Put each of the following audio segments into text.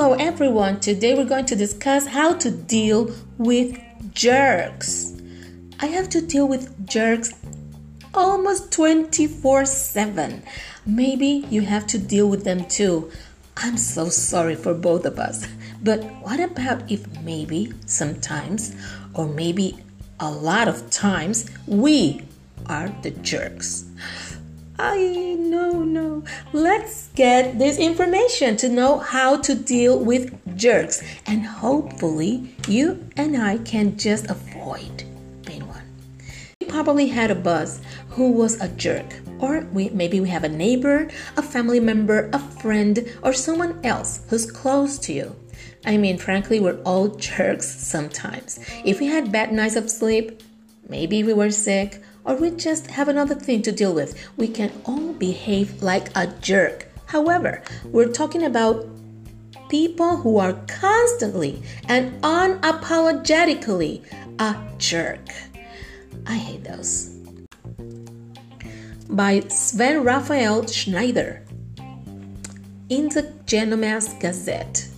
Hello everyone. Today we're going to discuss how to deal with jerks. I have to deal with jerks almost 24/7. Maybe you have to deal with them too. I'm so sorry for both of us. But what about if maybe sometimes or maybe a lot of times we are the jerks? I no no. Let's get this information to know how to deal with jerks and hopefully you and I can just avoid being one. We probably had a boss who was a jerk or we maybe we have a neighbor, a family member, a friend or someone else who's close to you. I mean, frankly, we're all jerks sometimes. If we had bad nights of sleep, maybe we were sick, or we just have another thing to deal with. We can all behave like a jerk. However, we're talking about people who are constantly and unapologetically a jerk. I hate those. By Sven Raphael Schneider in the Gentleman's Gazette.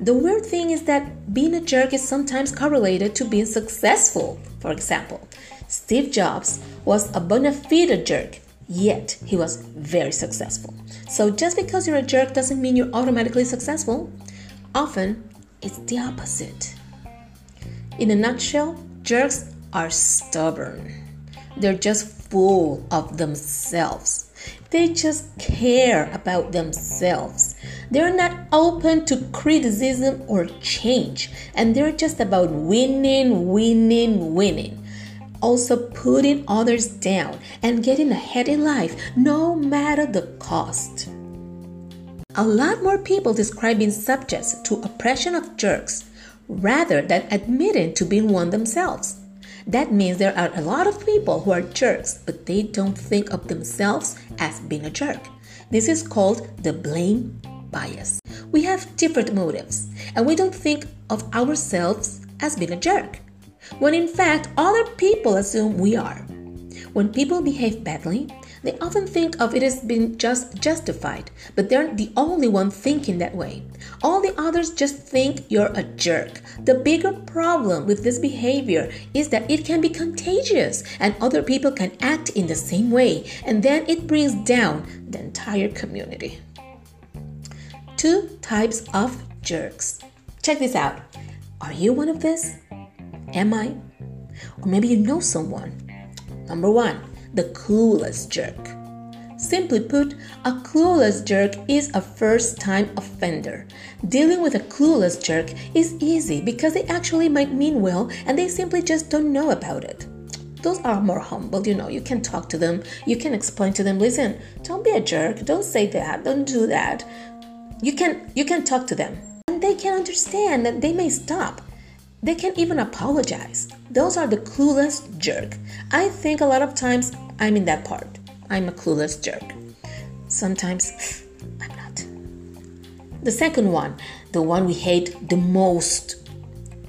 The weird thing is that being a jerk is sometimes correlated to being successful. For example, Steve Jobs was a bona fide jerk, yet he was very successful. So just because you're a jerk doesn't mean you're automatically successful. Often, it's the opposite. In a nutshell, jerks are stubborn. They're just full of themselves. They just care about themselves. They're not open to criticism or change, and they're just about winning, winning, winning. Also, putting others down and getting ahead in life, no matter the cost. A lot more people describe being subjects to oppression of jerks rather than admitting to being one themselves. That means there are a lot of people who are jerks, but they don't think of themselves as being a jerk. This is called the blame bias. We have different motives, and we don't think of ourselves as being a jerk, when in fact other people assume we are. When people behave badly, they often think of it as being just justified, but they're the only one thinking that way. All the others just think you're a jerk. The bigger problem with this behavior is that it can be contagious and other people can act in the same way, and then it brings down the entire community. Two types of jerks. Check this out. Are you one of these? Am I? Or maybe you know someone. Number one, the clueless jerk. Simply put, a clueless jerk is a first time offender. Dealing with a clueless jerk is easy because they actually might mean well and they simply just don't know about it. Those are more humble, you know. You can talk to them, you can explain to them, listen, don't be a jerk, don't say that, don't do that. You can you can talk to them. And they can understand that they may stop. They can even apologize. Those are the clueless jerk. I think a lot of times I'm in that part. I'm a clueless jerk. Sometimes I'm not. The second one, the one we hate the most,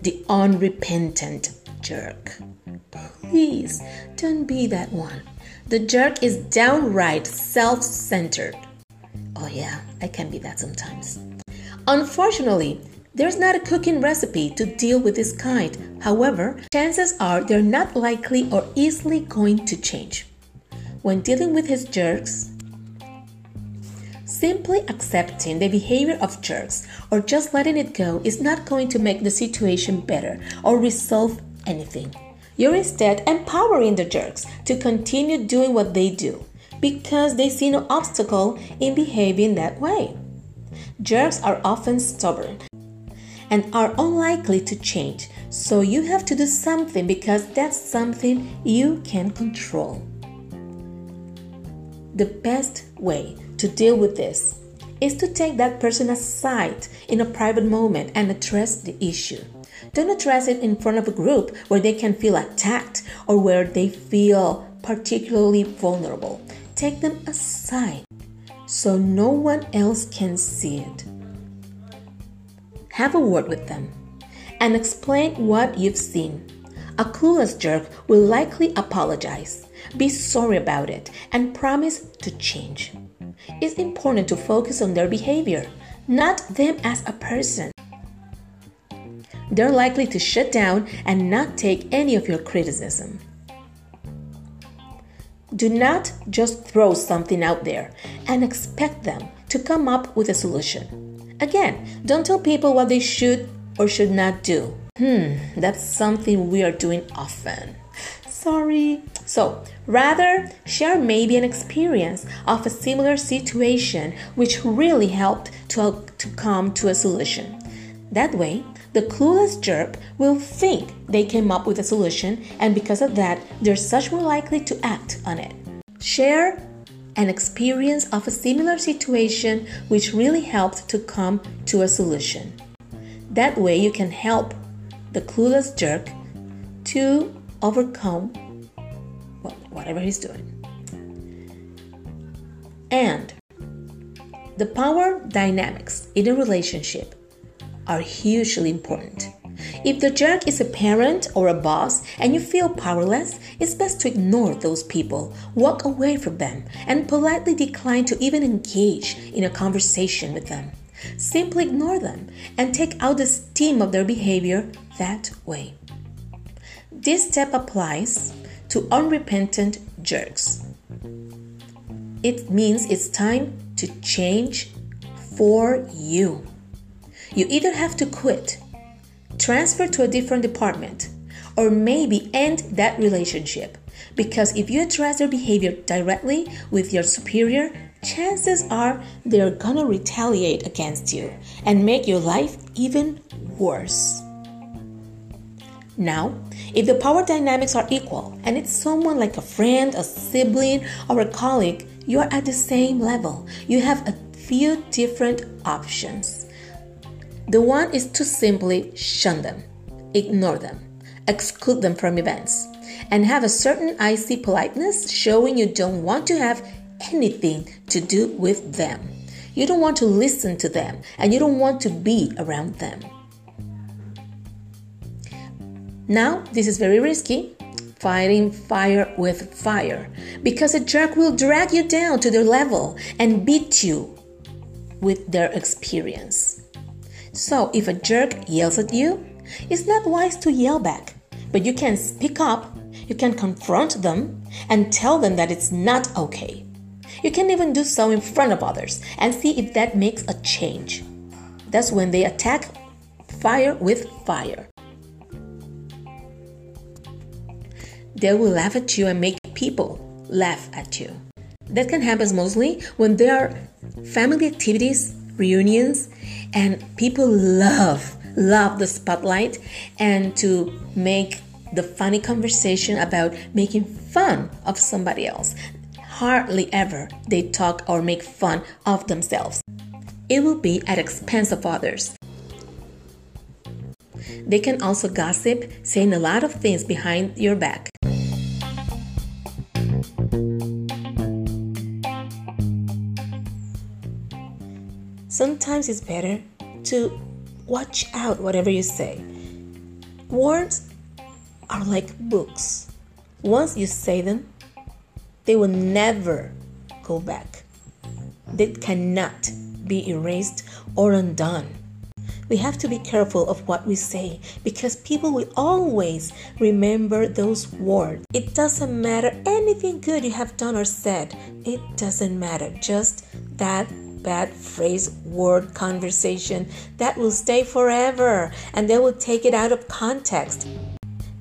the unrepentant jerk. Please don't be that one. The jerk is downright self centered. Oh, yeah, I can be that sometimes. Unfortunately, there's not a cooking recipe to deal with this kind. However, chances are they're not likely or easily going to change. When dealing with his jerks, simply accepting the behavior of jerks or just letting it go is not going to make the situation better or resolve anything. You're instead empowering the jerks to continue doing what they do because they see no obstacle in behaving that way. Jerks are often stubborn and are unlikely to change, so you have to do something because that's something you can control. The best way to deal with this is to take that person aside in a private moment and address the issue. Don't address it in front of a group where they can feel attacked or where they feel particularly vulnerable. Take them aside so no one else can see it. Have a word with them and explain what you've seen. A clueless jerk will likely apologize, be sorry about it, and promise to change. It's important to focus on their behavior, not them as a person. They're likely to shut down and not take any of your criticism. Do not just throw something out there and expect them to come up with a solution. Again, don't tell people what they should or should not do. Hmm, that's something we are doing often. Sorry. So, rather, share maybe an experience of a similar situation which really helped to, to come to a solution. That way, the clueless jerk will think they came up with a solution, and because of that, they're such more likely to act on it. Share an experience of a similar situation which really helped to come to a solution. That way, you can help the clueless jerk to overcome whatever he's doing. And the power dynamics in a relationship are hugely important. If the jerk is a parent or a boss and you feel powerless, it's best to ignore those people, walk away from them, and politely decline to even engage in a conversation with them. Simply ignore them and take out the steam of their behavior that way. This step applies to unrepentant jerks. It means it's time to change for you. You either have to quit, transfer to a different department, or maybe end that relationship. Because if you address their behavior directly with your superior, chances are they're gonna retaliate against you and make your life even worse. Now, if the power dynamics are equal and it's someone like a friend, a sibling, or a colleague, you are at the same level. You have a few different options. The one is to simply shun them, ignore them, exclude them from events, and have a certain icy politeness showing you don't want to have anything to do with them. You don't want to listen to them and you don't want to be around them. Now, this is very risky fighting fire with fire because a jerk will drag you down to their level and beat you with their experience. So, if a jerk yells at you, it's not wise to yell back, but you can speak up, you can confront them, and tell them that it's not okay. You can even do so in front of others and see if that makes a change. That's when they attack fire with fire. They will laugh at you and make people laugh at you. That can happen mostly when there are family activities, reunions, and people love, love the spotlight and to make the funny conversation about making fun of somebody else hardly ever they talk or make fun of themselves. It will be at expense of others. They can also gossip, saying a lot of things behind your back. Sometimes it's better to watch out whatever you say. Words are like books. Once you say them, they will never go back. They cannot be erased or undone. We have to be careful of what we say because people will always remember those words. It doesn't matter anything good you have done or said, it doesn't matter. Just that bad phrase, word, conversation that will stay forever and they will take it out of context.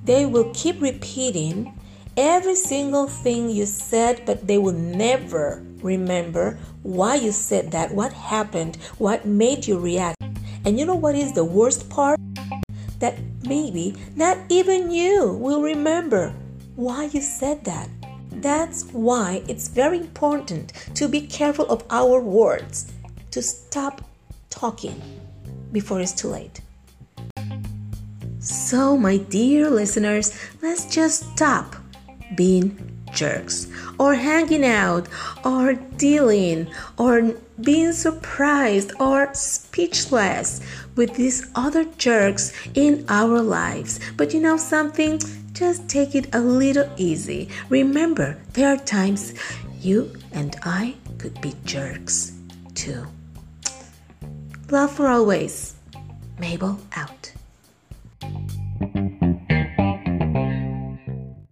They will keep repeating every single thing you said, but they will never remember why you said that, what happened, what made you react. And you know what is the worst part? That maybe not even you will remember why you said that. That's why it's very important to be careful of our words. to stop talking before it's too late. So, my dear listeners, let's just stop being jerks or hanging out or dealing or being surprised or speechless with these other jerks in our lives. But you know something? Just take it a little easy. Remember, there are times you and I could be jerks too. Love for always. Mabel out.